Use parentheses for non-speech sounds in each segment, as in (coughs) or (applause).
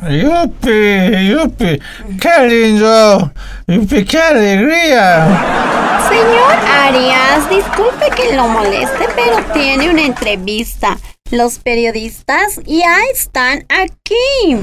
¡Yupi! ¡Yupi! ¡Qué lindo! ¡Yupi! ¡Qué alegría! Señor Arias, disculpe que lo moleste, pero tiene una entrevista. Los periodistas ya están aquí.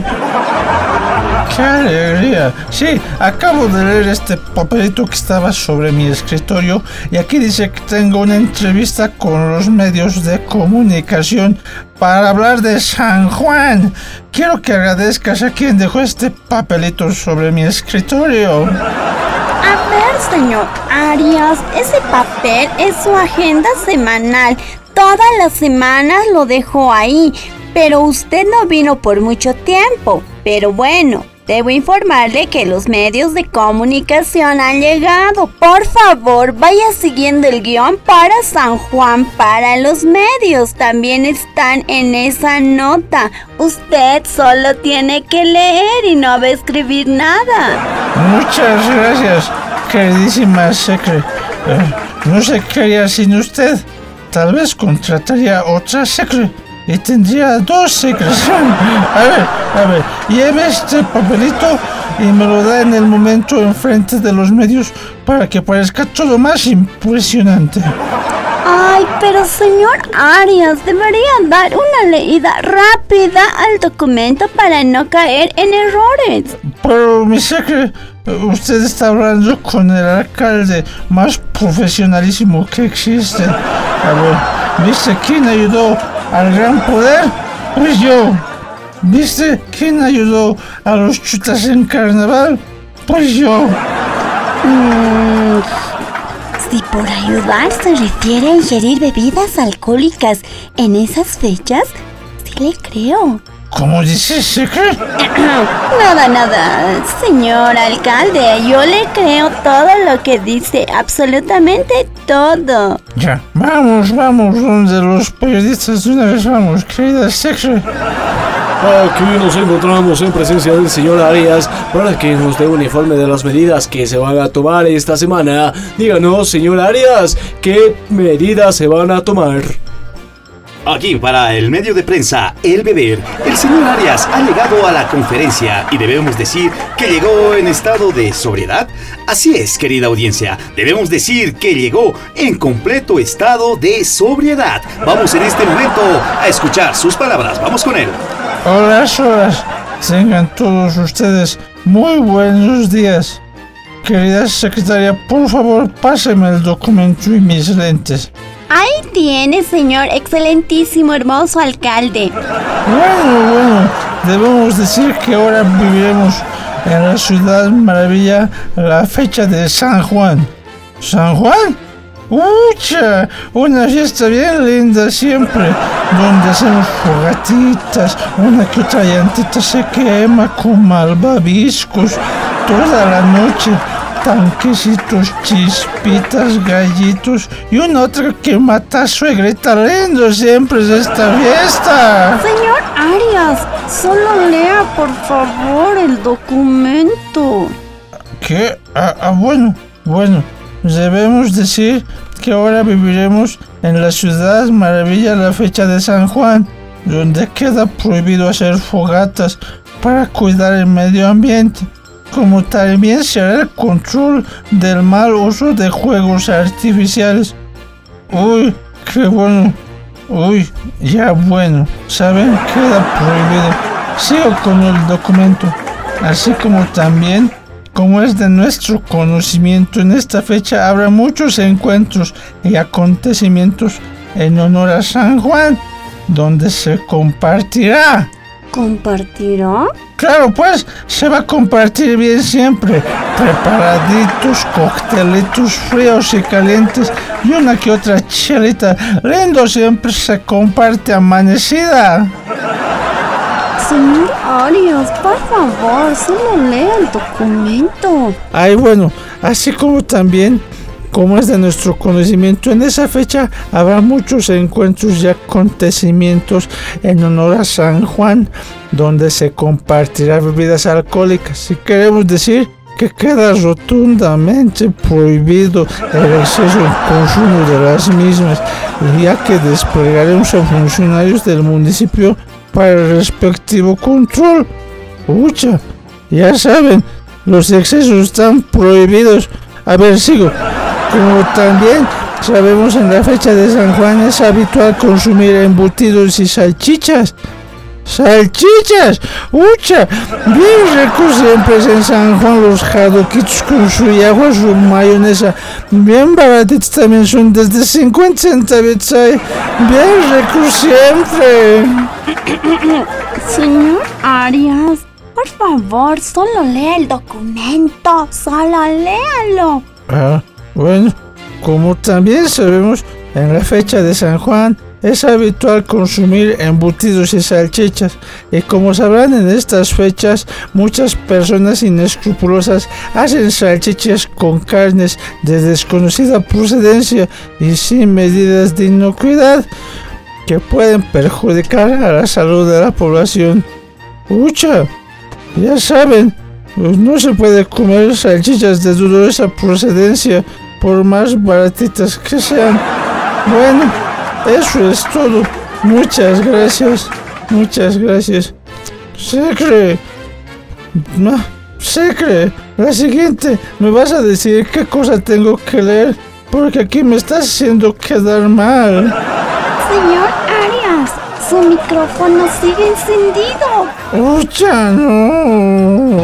¡Qué alegría! Sí, acabo de leer este papelito que estaba sobre mi escritorio y aquí dice que tengo una entrevista con los medios de comunicación para hablar de San Juan. Quiero que agradezcas a quien dejó este papelito sobre mi escritorio. A ver, señor Arias, ese papel es su agenda semanal. Todas las semanas lo dejó ahí, pero usted no vino por mucho tiempo. Pero bueno, debo informarle que los medios de comunicación han llegado. Por favor, vaya siguiendo el guion para San Juan para los medios. También están en esa nota. Usted solo tiene que leer y no va a escribir nada. Muchas gracias, queridísima Secre. Eh, no sé qué haría sin usted. Tal vez contrataría otra secre y tendría dos secres. (laughs) A ver, a ver, lleve este papelito y me lo da en el momento enfrente de los medios para que parezca todo más impresionante. Ay, pero señor Arias, debería dar una leída rápida al documento para no caer en errores. Pero, mi secre, usted está hablando con el alcalde más profesionalísimo que existe. ¿viste quién ayudó al gran poder? Pues yo. ¿Viste quién ayudó a los chutas en carnaval? Pues yo. Mm, si por ayudar se refiere a ingerir bebidas alcohólicas en esas fechas, sí le creo. ¿Cómo dices, (coughs) secre? Nada, nada, señor alcalde, yo le creo todo lo que dice, absolutamente todo. Ya, vamos, vamos, donde los periodistas de una vez vamos, querida secre. Aquí nos encontramos en presencia del señor Arias para que nos dé un informe de las medidas que se van a tomar esta semana. Díganos, señor Arias, ¿qué medidas se van a tomar? Aquí para el medio de prensa El Beber, el señor Arias ha llegado a la conferencia y debemos decir que llegó en estado de sobriedad. Así es, querida audiencia, debemos decir que llegó en completo estado de sobriedad. Vamos en este momento a escuchar sus palabras, vamos con él. Hola, horas. Tengan todos ustedes muy buenos días. Querida secretaria, por favor, páseme el documento y mis lentes. Ahí tiene, señor excelentísimo, hermoso alcalde. Bueno, bueno, debemos decir que ahora viviremos en la ciudad maravilla la fecha de San Juan. ¿San Juan? ¡Ucha! Una fiesta bien linda siempre, donde hacemos fogatitas, una que otra llantita se quema con malvaviscos toda la noche tanquecitos, chispitas, gallitos y una otra que mata a suegrita lindo siempre es esta fiesta. Señor Arias, solo lea por favor el documento. ¿Qué? Ah, ah, bueno, bueno, debemos decir que ahora viviremos en la ciudad maravilla la fecha de San Juan, donde queda prohibido hacer fogatas para cuidar el medio ambiente como también será el control del mal uso de juegos artificiales. Uy, qué bueno. Uy, ya bueno. ¿Saben? Queda prohibido. Sigo con el documento. Así como también, como es de nuestro conocimiento, en esta fecha habrá muchos encuentros y acontecimientos en honor a San Juan, donde se compartirá ¿Compartirá? Claro, pues se va a compartir bien siempre. Preparaditos, coctelitos fríos y calientes y una que otra chelita. Lindo siempre se comparte amanecida. Señor Arias, por favor, solo lea el documento. Ay, bueno, así como también como es de nuestro conocimiento, en esa fecha habrá muchos encuentros y acontecimientos en honor a San Juan, donde se compartirá bebidas alcohólicas. Si queremos decir que queda rotundamente prohibido el exceso en consumo de las mismas, ya que desplegaremos a funcionarios del municipio para el respectivo control. Ucha, ya saben, los excesos están prohibidos. A ver, sigo. Como también sabemos en la fecha de San Juan es habitual consumir embutidos y salchichas. ¡Salchichas! ¡Ucha! Bien ricos siempre en San Juan los jadoquitos con su agua, su mayonesa. Bien baratitos también son desde 50 centavos. Bien ricos siempre. Señor Arias, por favor, solo lea el documento. Solo léalo. Ah, bueno, como también sabemos, en la fecha de San Juan es habitual consumir embutidos y salchichas. Y como sabrán, en estas fechas muchas personas inescrupulosas hacen salchichas con carnes de desconocida procedencia y sin medidas de inocuidad que pueden perjudicar a la salud de la población. ¡Ucha! Ya saben, no se puede comer salchichas de dudosa procedencia por más baratitas que sean. Bueno, eso es todo. Muchas gracias. Muchas gracias. Secre. No, Secre. La siguiente, ¿me vas a decir qué cosa tengo que leer? Porque aquí me estás haciendo quedar mal. Señor Arias, su micrófono sigue encendido. ¡Ucha, no!